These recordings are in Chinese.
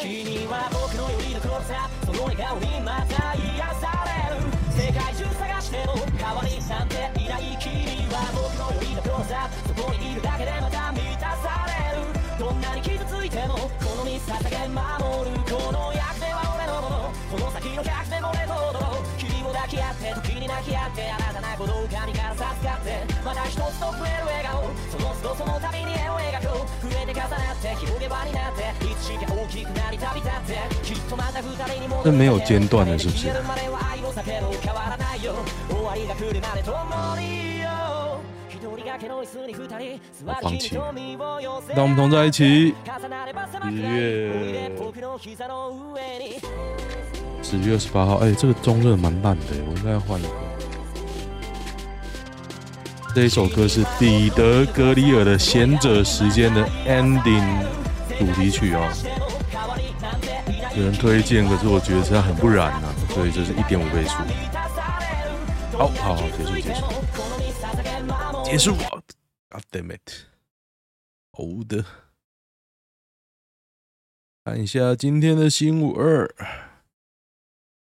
君は仆のよりどころさその笑颜にまた愈される。世界中探しても代わりなんていない君は仆のよりどころさそこにいるだけでまた満たされる。どんなに伤ついてもこの身捧げ守るこの役目は俺のもの。この先の逆でも俺と踊ろう君を抱き合って时に泣き合って新たな鼓动神から授かってまた一つと増える笑颜その都度その度に絵を描こう増えて重なって広げ场になっていつしか大きくなり旅立ってきっとまた二人に戻这没有间断的是不是消えるまでは爱を避けろ変わらないよ终わりが来るまで共によ一人挂けの椅子に二人座り君と身を寄せ让我们同在一起。重なれば狭くなる十月おいで仆の膝の上に十月二十八号，哎、欸，这个钟真的蛮烂的，我应该要换一个。 这一首歌是彼得·格里尔的《贤者时间》的 ending 主题曲哦。有人推荐，可是我觉得这样很不燃啊，所以这是一点五倍速。好好好，结束结束结束！God damn it！好的，看一下今天的新闻二。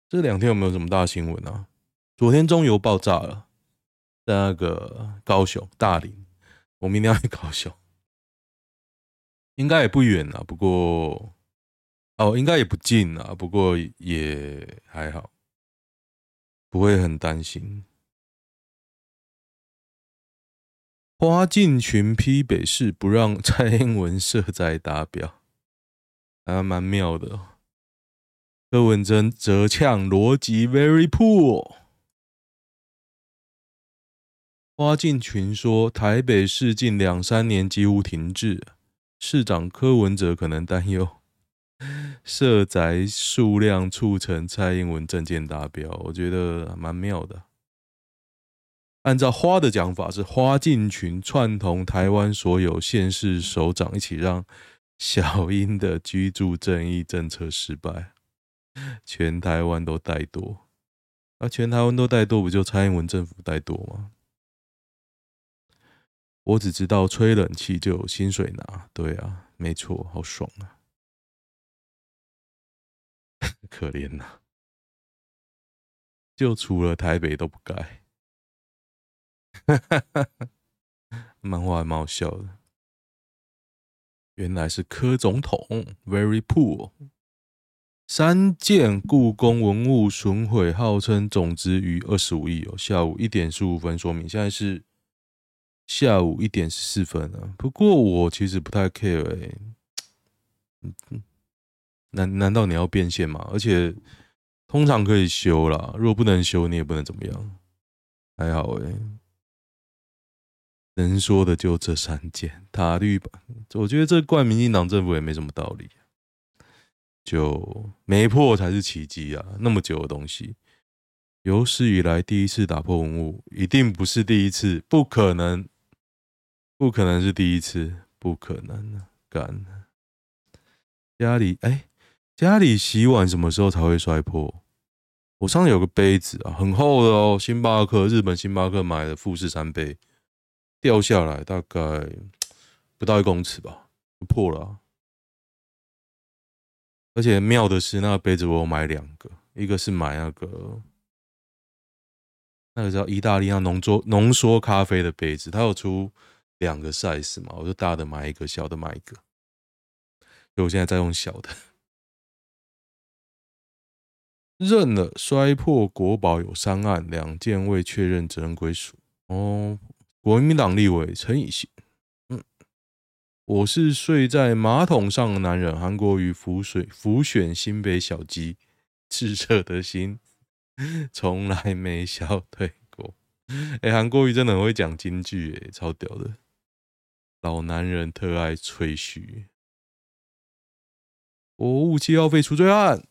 这两天有没有什么大新闻啊？昨天中油爆炸了，那个高雄、大林，我明天要去高雄，应该也不远啊。不过，哦，应该也不近啊。不过也还好，不会很担心。花敬群批北市不让蔡英文社宅打表，还蛮妙的。柯文哲则呛逻辑 very poor。花敬群说，台北市近两三年几乎停滞，市长柯文哲可能担忧社宅数量促成蔡英文政见达标，我觉得蛮妙的。按照花的讲法，是花敬群串同台湾所有县市首长一起让小英的居住正义政策失败。全台湾都怠惰，啊，全台湾都怠惰，不就蔡英文政府怠惰吗？我只知道吹冷气就有薪水拿，对啊，没错，好爽啊，可怜呐，就除了台北都不该，漫画还蛮好笑的，原来是柯总统，very poor。三件故宫文物损毁，号称总值逾二十五亿哦。下午一点十五分说明，现在是下午一点十四分了。不过我其实不太 care 哎、欸，难难道你要变现吗？而且通常可以修啦，如果不能修，你也不能怎么样。还好哎、欸，能说的就这三件。塔绿吧，我觉得这怪民进党政府也没什么道理。就没破才是奇迹啊！那么久的东西，有史以来第一次打破文物，一定不是第一次，不可能，不可能是第一次，不可能干！家里哎、家里洗碗什么时候才会摔破？我上次有个杯子啊，很厚的哦，星巴克日本星巴克买的富士山杯，掉下来大概不到一公尺吧，破了。而且妙的是，那个杯子我有买两个，一个是买那个那个叫意大利那浓缩浓缩咖啡的杯子，它有出两个 size 嘛，我就大的买一个，小的买一个。所以我现在在用小的。认了摔破国宝有三案，两件未确认责任归属。哦，国民党立委陈以信。我是睡在马桶上的男人。韩国瑜浮水浮选新北小鸡，炙热的心从来没消退过。哎，韩国瑜真的很会讲京剧，哎，超屌的。老男人特爱吹嘘。国务机要费除罪案。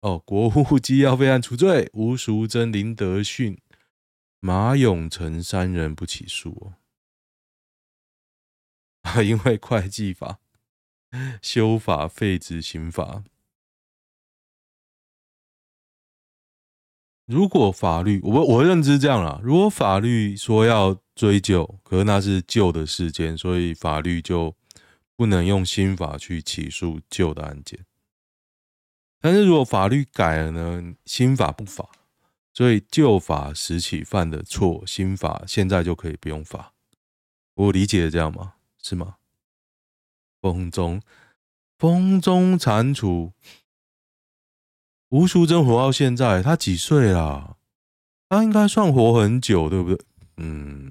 哦，国务机要费案除罪，吴淑珍、林德训、马永成三人不起诉哦。因为会计法 修法废止刑法，如果法律我我认知这样啦，如果法律说要追究，可是那是旧的事件，所以法律就不能用新法去起诉旧的案件。但是如果法律改了呢？新法不罚，所以旧法时起犯的错，新法现在就可以不用罚。我理解这样吗？是吗？风中，风中蟾蜍，吴淑珍活到现在，他几岁啦？他应该算活很久，对不对？嗯，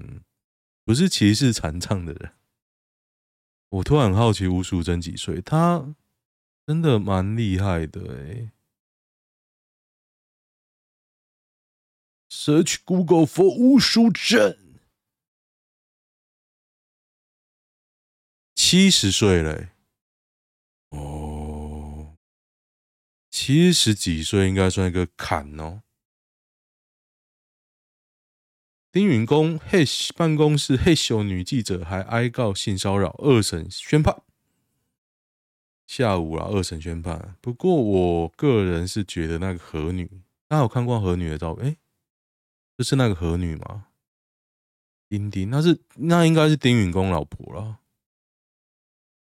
不是歧视残障的人。我突然好奇，吴淑珍几岁？他真的蛮厉害的哎。Search Google for 吴淑珍，七十岁了。哦，七十几岁应该算一个坎哦。丁允恭嘿办公室嘿咻女记者还哀告性骚扰，二审宣判。下午啊，二审宣判。不过我个人是觉得那个河女，大家有看过河女的照片？哎，这是那个河女吗？丁丁，那是那应该是丁允恭老婆了。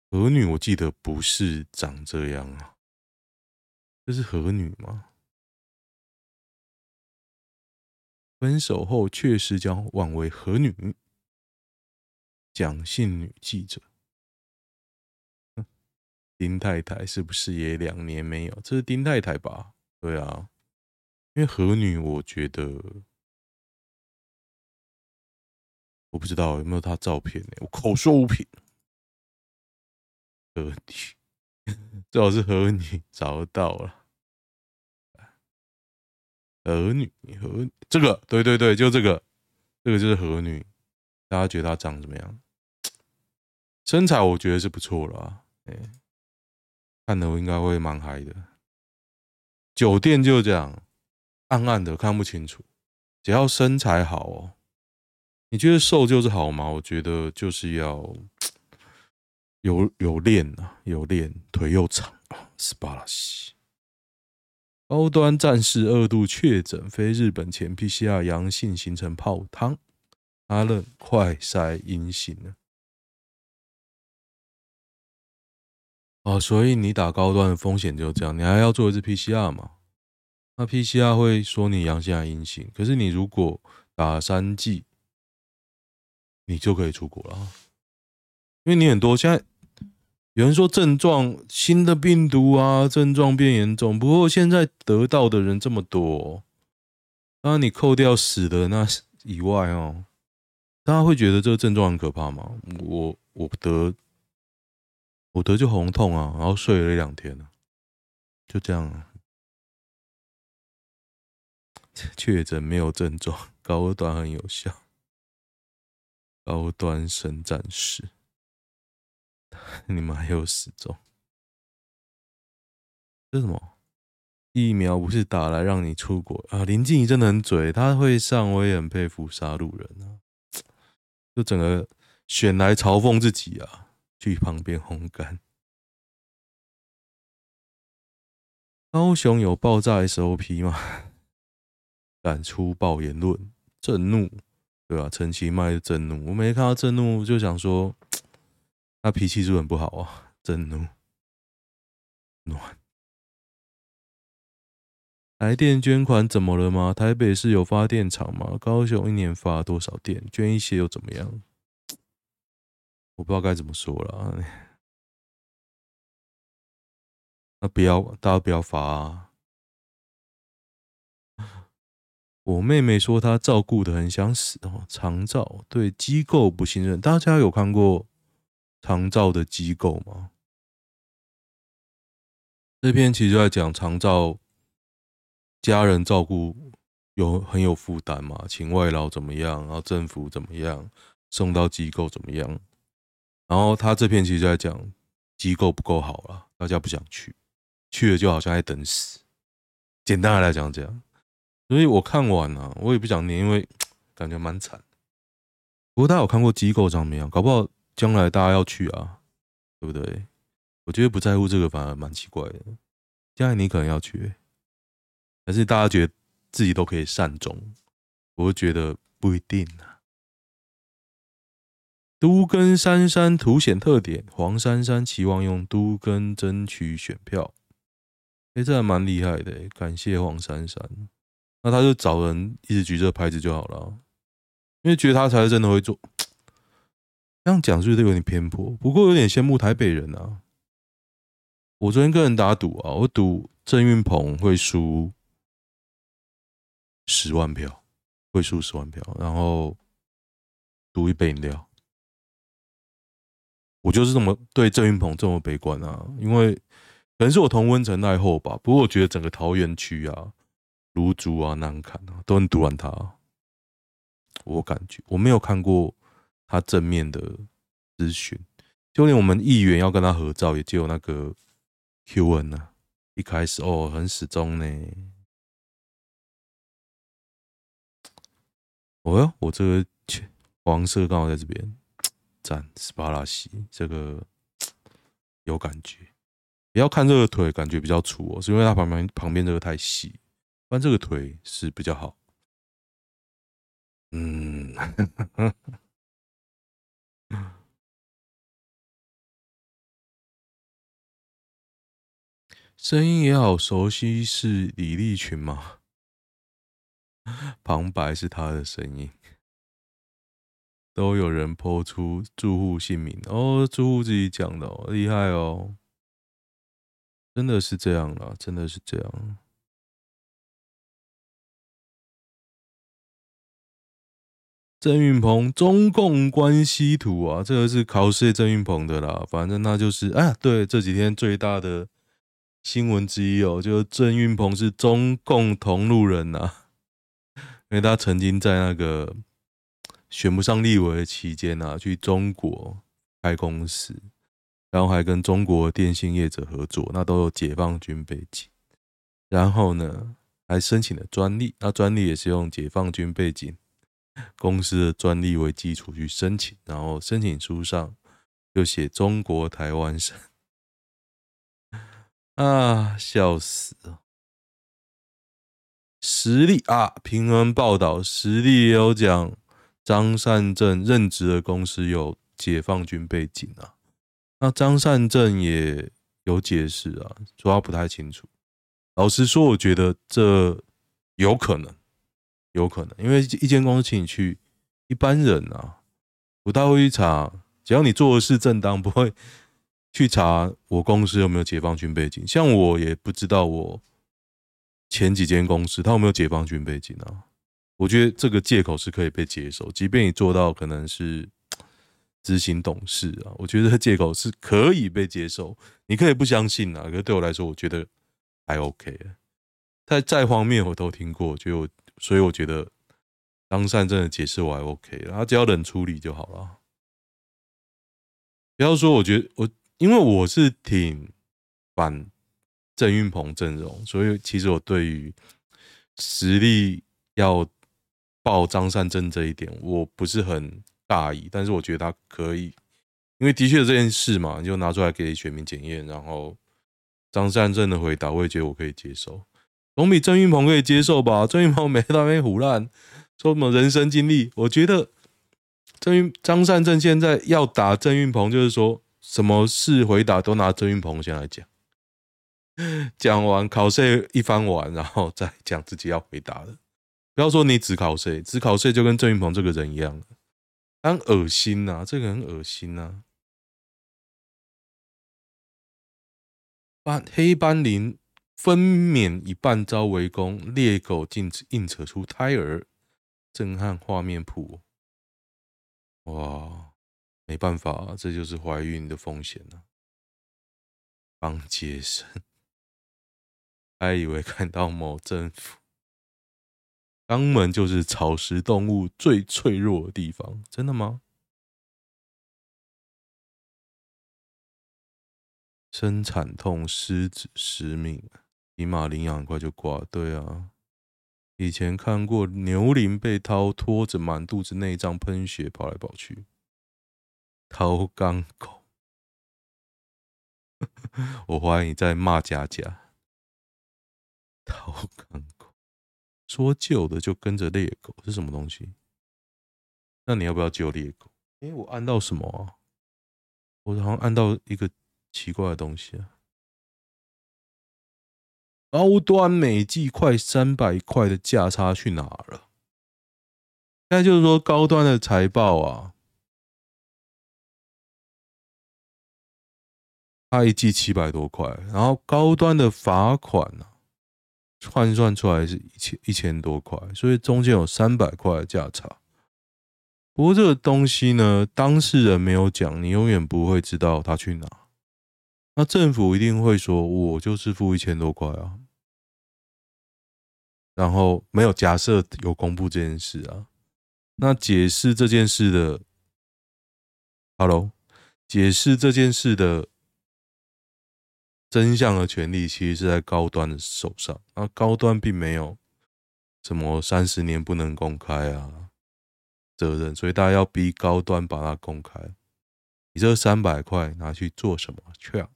河女，我记得不是长这样啊。这是河女吗？分手后确实将挽为何女，蒋姓女记者，丁太太是不是也两年没有？这是丁太太吧？对啊，因为何女，我觉得我不知道有没有她照片呢？我口说无凭。河女，最好是和女 找到了。儿女，和这个，对对对，就这个，这个就是河女。大家觉得她长怎么样？身材我觉得是不错了啊，哎，看的我应该会蛮嗨的。酒店就这样，暗暗的看不清楚，只要身材好哦。你觉得瘦就是好吗？我觉得就是要有有练啊，有练，腿又长啊，斯巴拉西。高端战士二度确诊，非日本前 PCR 阳性，形成泡汤。他认快筛阴性了。哦，所以你打高端的风险就这样，你还要做一次 PCR 嘛？那 PCR 会说你阳性还阴性，可是你如果打三剂，你就可以出国了，因为你很多现在。有人说症状新的病毒啊，症状变严重。不过现在得到的人这么多，当然你扣掉死的那以外哦，大家会觉得这个症状很可怕吗？我我得我得就红痛啊，然后睡了一两天了，就这样啊。确诊没有症状，高端很有效，高端神战士。你们还有死忠？这什么？疫苗不是打来让你出国啊？林静仪真的很嘴，他会上，我也很佩服杀戮人啊！就整个选来嘲讽自己啊，去旁边烘干。高雄有爆炸 SOP 吗？敢粗暴言论，震怒，对吧？陈其迈震怒，我没看到震怒，就想说。他脾气是很不好啊，震怒。暖。来电捐款怎么了吗？台北市有发电厂吗？高雄一年发多少电？捐一些又怎么样？我不知道该怎么说了。那不要，大家不要发啊！我妹妹说她照顾的很想死哦，长照对机构不信任。大家有看过？长照的机构吗？这篇其实就在讲长照家人照顾有很有负担嘛，请外劳怎么样，然后政府怎么样，送到机构怎么样，然后他这篇其实就在讲机构不够好了，大家不想去，去了就好像在等死。简单的来讲这样，所以我看完了，我也不想念，因为 感觉蛮惨。不过大家有看过机构长怎么样？搞不好。将来大家要去啊，对不对？我觉得不在乎这个反而蛮奇怪的。将来你可能要去，还是大家觉得自己都可以善终？我觉得不一定啊。都更姗姗凸显特点，黄珊珊期望用都跟争取选票。哎，这还蛮厉害的，感谢黄珊珊。那他就找人一直举这牌子就好了，因为觉得他才是真的会做。这样讲是不是有点偏颇？不过有点羡慕台北人啊。我昨天跟人打赌啊，我赌郑运鹏会输十万票，会输十万票，然后赌一杯饮料。我就是这么对郑运鹏这么悲观啊，因为可能是我同温层爱后吧。不过我觉得整个桃园区啊、芦竹啊、南崁啊都很赌完他。我感觉我没有看过他正面的咨询，就连我们议员要跟他合照，也只有那个 Q N 啊。一开始哦，很死忠呢。哦哟，我这个黄色刚好在这边。赞斯巴拉西，这个 有感觉。不要看这个腿，感觉比较粗哦，是因为它旁边旁边这个太细。但这个腿是比较好。嗯，声音也好熟悉，是李立群吗？旁白是他的声音。都有人 po 出住户姓名哦，住户自己讲的哦，厉害哦，真的是这样啦，真的是这样。郑运鹏中共关系图啊，这个是考试郑运鹏的啦，反正那就是哎，对，这几天最大的新闻之一哦，就是郑运鹏是中共同路人呐，因为他曾经在那个。选不上立委的期间啊，去中国开公司，然后还跟中国电信业者合作，那都有解放军背景。然后呢，还申请了专利，那专利也是用解放军背景公司的专利为基础去申请，然后申请书上又写中国台湾省，啊，笑死了！实力啊，平衡报道，实力也有讲。张善政任职的公司有解放军背景啊，那张善政也有解释啊，说他不太清楚。老实说，我觉得这有可能，有可能，因为一间公司请你去，一般人啊不太会去查，只要你做的事正当，不会去查我公司有没有解放军背景。像我也不知道我前几间公司他有没有解放军背景啊。我觉得这个借口是可以被接受，即便你做到可能是 执行董事啊，我觉得这借口是可以被接受。你可以不相信啊，可是对我来说，我觉得还 OK。再再荒谬我都听过，就所以我觉得张善政的解释我还 OK，他只要冷处理就好了。不要说，我觉得我因为我是挺反郑运鹏阵容，所以其实我对于实力要。报张善政这一点我不是很大意，但是我觉得他可以，因为的确这件事嘛，就拿出来给选民检验。然后张善政的回答，我也觉得我可以接受，总比郑运鹏可以接受吧？郑运鹏没到那边胡烂，说什么人生经历？我觉得郑运张善政现在要打郑运鹏，就是说什么事回答都拿郑云鹏先来讲，讲完考试一番完，然后再讲自己要回答的。不要说你只考谁，只考谁就跟郑云鹏这个人一样，很恶心呐、啊，这个很恶心呐、啊。斑黑斑羚分娩一半遭围攻，猎狗竟硬扯出胎儿，震撼画面谱。哇，没办法、啊，这就是怀孕的风险、啊。刚接生，还以为看到某政府。肛门就是草食动物最脆弱的地方，真的吗？生产痛失子失命，起码领养很快就挂。对啊，以前看过牛羚被掏拖着满肚子内脏喷血跑来跑去，涛刚狗，我怀疑你在骂佳佳，涛刚。说救的就跟着猎狗是什么东西？那你要不要救猎狗？哎，我按到什么啊？我好像按到一个奇怪的东西啊！高端每季快三百块的价差去哪了？现在就是说高端的财报啊，他一季七百多块，然后高端的罚款呢、啊，换算出来是一千一千多块，所以中间有三百块的价差。不过这个东西呢，当事人没有讲，你永远不会知道他去哪。那政府一定会说，我就是付一千多块啊。然后没有假设有公布这件事啊。那解释这件事的，Hello，解释这件事的真相的权利，其实是在高端的手上。那高端并没有什么三十年不能公开啊。责任，所以大家要逼高端把它公开。你这三百块拿去做什么去啊？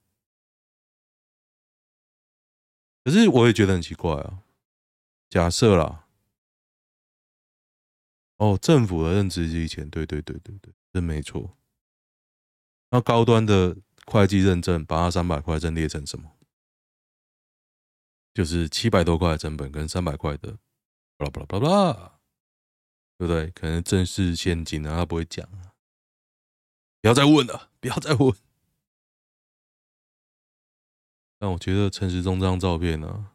可是我也觉得很奇怪啊。假设啦，哦，政府的认知是以前，对对对对对，真没错。那高端的会计认证，把它三百块认列成什么？就是七百多块的成本跟三百块的，巴拉巴拉巴拉。对不对？可能正式现金啊，他不会讲啊。不要再问了，不要再问。但我觉得陈时中这张照片呢、啊，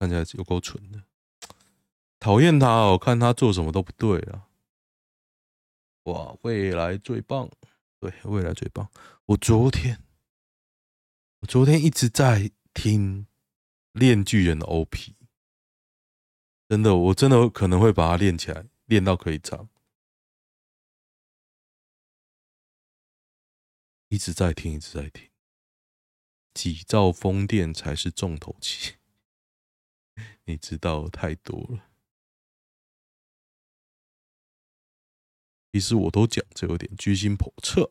看起来有够蠢的。讨厌他哦，看他做什么都不对啊。哇，未来最棒，对，未来最棒。我昨天，我昨天一直在听《链锯人》的 OP，真的，我真的可能会把它练起来。练到可以唱，一直在听，一直在听。几兆风电才是重头戏，你知道太多了。其实我都讲这有点居心叵测。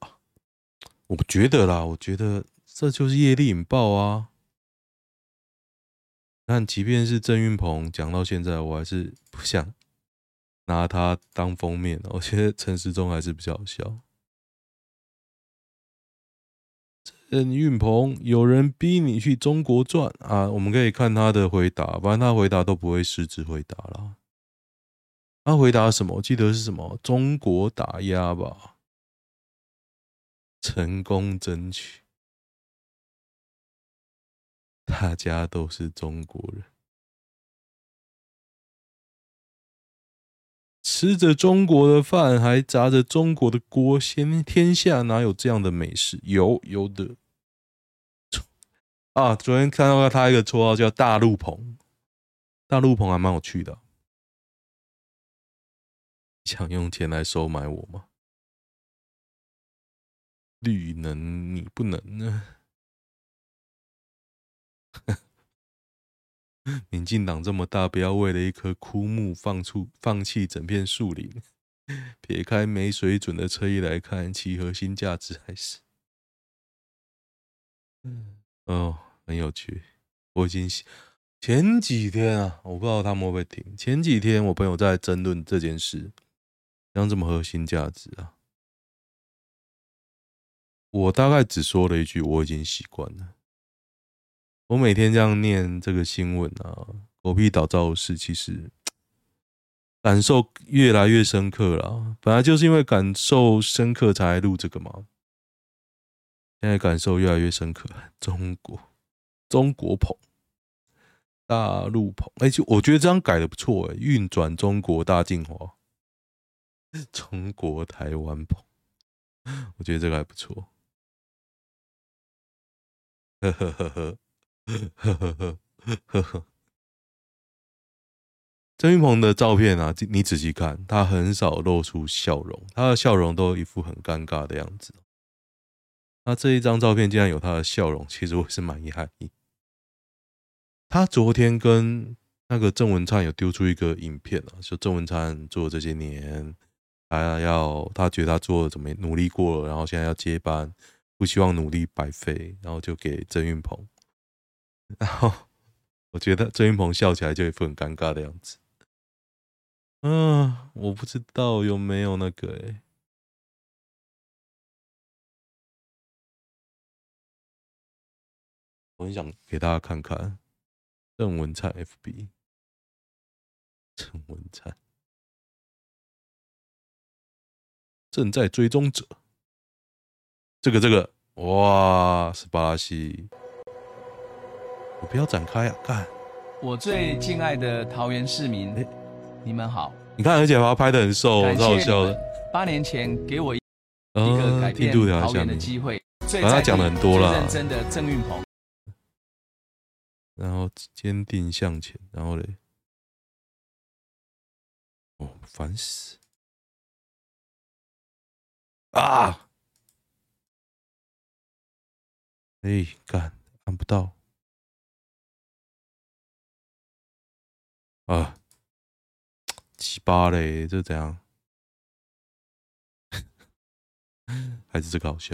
我觉得啦，我觉得这就是业力引爆啊。但即便是郑云鹏讲到现在，我还是不想。拿他当封面，我觉得陈时中还是比较好笑。郑云鹏，有人逼你去中国转啊？我们可以看他的回答，反正他回答都不会失职回答了。他回答什么？我记得是什么？中国打压吧，成功争取，大家都是中国人。吃着中国的饭，还砸着中国的锅，先天下哪有这样的美事？有有的 啊！昨天看到他一个绰号叫“大陆鹏”，大陆鹏还蛮有趣的。想用钱来收买我吗？绿能你不能呢？民进党这么大，不要为了一棵枯木放出放弃整片树林。撇开没水准的车衣来看，其核心价值还是……嗯哦，很有趣。我已经前几天啊，我不知道他们会不会听。前几天我朋友在争论这件事，像这么核心价值啊，我大概只说了一句：我已经习惯了。我每天这样念这个新闻啊，狗屁倒灶的事，其实感受越来越深刻了。本来就是因为感受深刻才录这个嘛，现在感受越来越深刻。中国，中国捧，大陆捧，哎，就我觉得这样改的不错哎，运转中国大进化，中国台湾捧，我觉得这个还不错。呵呵呵呵。呵呵呵呵呵，郑云鹏的照片啊，你仔细看，他很少露出笑容，他的笑容都一副很尴尬的样子。那这一张照片竟然有他的笑容，其实我是蛮遗憾的。他昨天跟那个郑文灿有丢出一个影片啊，说郑文灿做这些年，他要，他觉得他做怎么努力过了，然后现在要接班，不希望努力白费，然后就给郑云鹏。然后我觉得郑云鹏笑起来就一副很尴尬的样子。嗯，我不知道有没有那个诶，我很想给大家看看郑文灿 FB，郑文灿。正在追踪者，这个这个，哇，是巴西，我不要展开啊，干！我最敬爱的桃园市民，欸、你们好。你看，而且把他拍的很瘦，很好笑的。八年前给我一个改变桃园的机会，把他讲的很多了。认真的郑运鹏，然后坚定向前，然后嘞，哦，烦死啊！哎，干，看不到啊！七八嘞，这怎样？还是这个好笑？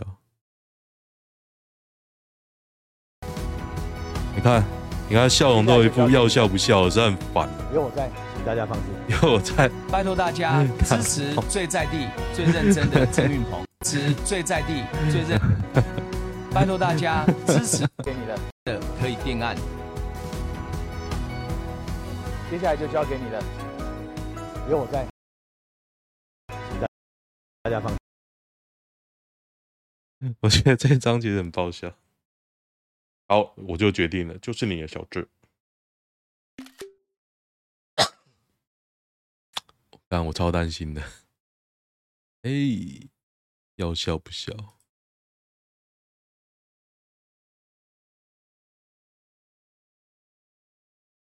你看，你看，笑容都有一副要笑不笑，是很烦。有我在，请大家放心。有我在，拜托大家支持最在地、最认真的郑运鹏，支持最在地、最认。拜托大家支持，给你的的可以定案。接下来就交给你了。有我在，请大家放心。我觉得这一张其实很爆笑。好，我就决定了，就是你的小智。但我超担心的。哎，要笑不笑？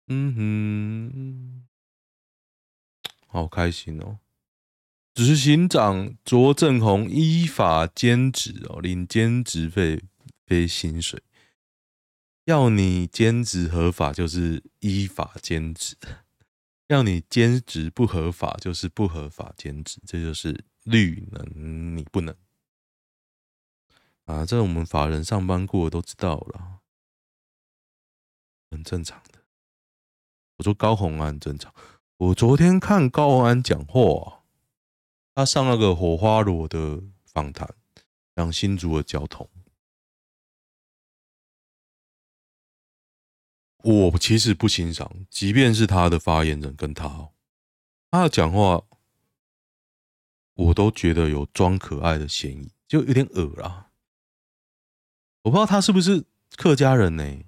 嗯哼，好开心哦。执行长卓正宏依法兼职哦，领兼职费非薪水。要你兼职合法就是依法兼职，要你兼职不合法就是不合法兼职，这就是律能你不能啊！这我们法人上班过都知道了，很正常的。我说高虹安正常，我昨天看高虹安讲话。他上那个火花罗的访谈，讲新竹的交通。我其实不欣赏，即便是他的发言人跟他，他的讲话，我都觉得有装可爱的嫌疑，就有点恶啦。我不知道他是不是客家人呢？因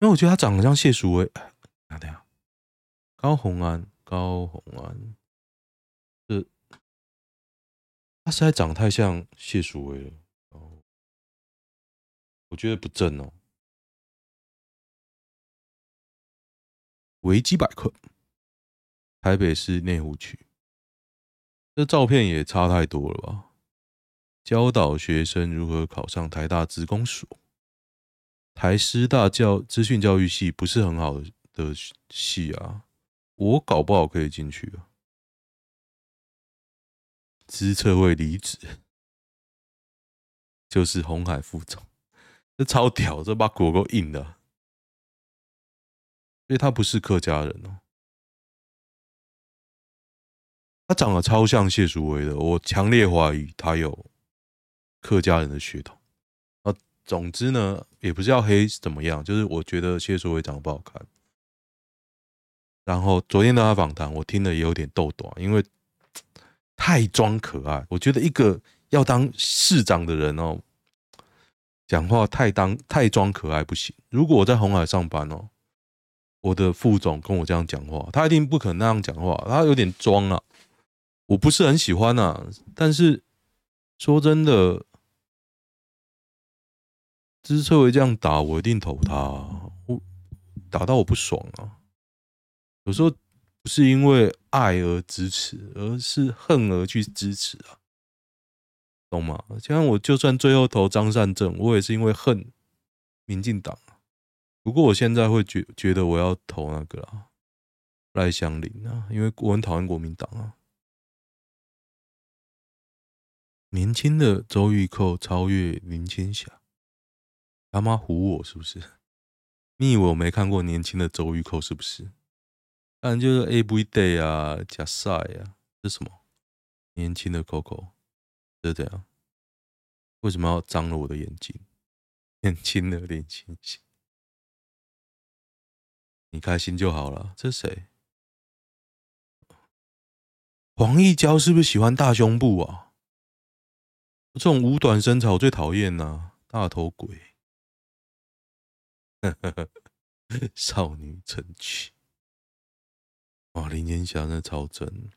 为我觉得他长得像谢淑薇。哪的呀？高虹安，高虹安。他实在长得太像谢淑薇了，哦，我觉得不正哦。维基百科，台北市内湖区，这照片也差太多了吧？教导学生如何考上台大资工所，台师大教资讯教育系不是很好的系啊，我搞不好可以进去啊。资策会离职，就是红海副总，这超屌，这把果够硬的，所以他不是客家人哦，他长得超像谢淑薇的，我强烈怀疑他有客家人的血统。啊，总之呢，也不是要黑怎么样，就是我觉得谢淑薇长得不好看。然后昨天的他访谈，我听了也有点逗短，因为。太装可爱，我觉得一个要当市长的人哦，讲话太当太装可爱不行。如果我在红海上班哦，我的副总跟我这样讲话，他一定不可能那样讲话，他有点装啊，我不是很喜欢啊。但是说真的，支策会这样打，我一定投他，我打到我不爽啊。有时候。不是因为爱而支持，而是恨而去支持啊，懂吗？像我就算最后投张善政，我也是因为恨民进党。不过我现在会觉觉得我要投那个啊，赖香林啊，因为我很讨厌国民党啊。年轻的周玉蔻超越林青霞，他妈唬我是不是？你以为我没看过年轻的周玉蔻是不是？当然就是 Every Day 啊，假赛啊，这什么？年轻的 Coco 是这样？为什么要脏了我的眼睛？年轻的林青霞，你开心就好了。这谁？黄奕娇是不是喜欢大胸部啊？这种五短身材我最讨厌呐，大头鬼。少女成群。哇，林青霞那超真，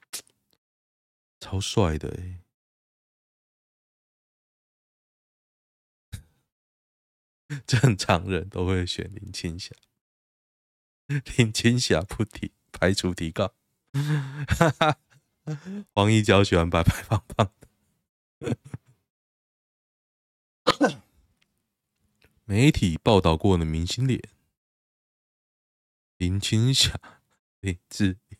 超帅的哎！正常人都会选林青霞，林青霞不提，排除提告。黄一娇喜欢白白胖胖的。媒体报道过的明星脸，林青霞、林志玲。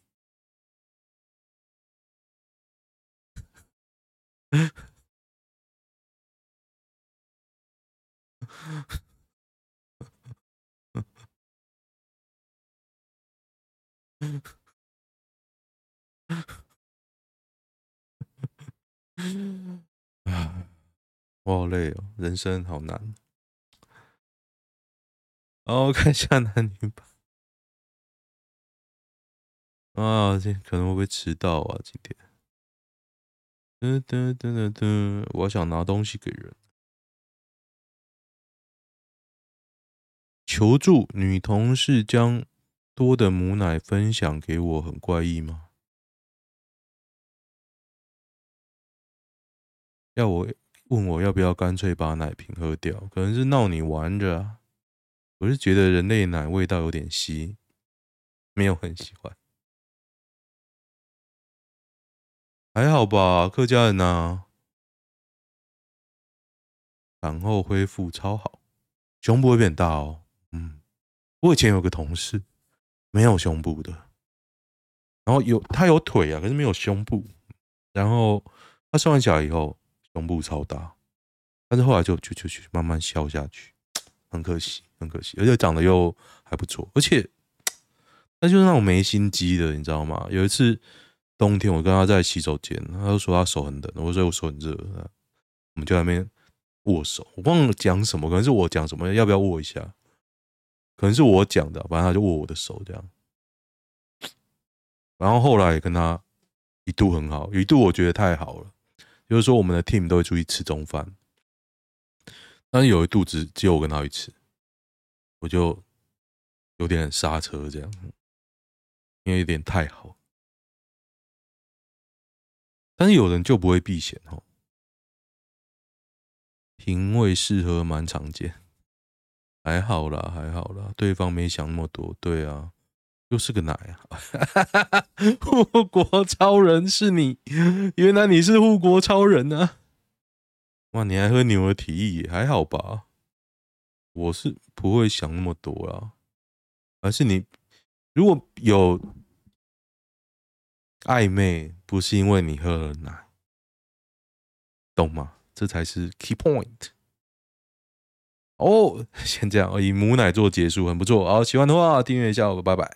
我好累哦，人生好难。哦，看一下男女版。啊，这可能会不会迟到啊？今天。噔噔噔噔噔，我想拿东西给人。求助女同事将多的母奶分享给我，很怪异吗？要我问我要不要干脆把奶瓶喝掉？可能是闹你玩着啊。我是觉得人类奶味道有点稀，没有很喜欢。还好吧，客家人呐，产后恢复超好，胸部会变大哦。嗯，我以前有个同事没有胸部的，然后有他有腿啊，可是没有胸部。然后他生完小孩以后，胸部超大，但是后来就就就就慢慢消下去，很可惜，很可惜。而且长得又还不错，而且 那就是那种没心机的，你知道吗？有一次。冬天我跟他在洗手间，他就说他手很冷，我说我手很热，我们就在那边握手。我忘了讲什么，可能是我讲什么，要不要握一下？可能是我讲的，反正他就握我的手这样。然后后来跟他一度很好，一度我觉得太好了，就是说我们的 team 都会出去吃中饭，但是有一度只只有我跟他去吃，我就有点刹车这样，因为有点太好。但是有人就不会避嫌哦，品味适合蛮常见，还好啦，还好啦，对方没想那么多，对啊，又是个奶啊，护国超人是你，原来你是护国超人啊！哇，你还喝牛的提议，还好吧？我是不会想那么多啦，而是你如果有。暧昧不是因为你喝了奶，懂吗？这才是 key point。哦，先这样，以母奶做结束，很不错。好，喜欢的话订阅一下我，拜拜。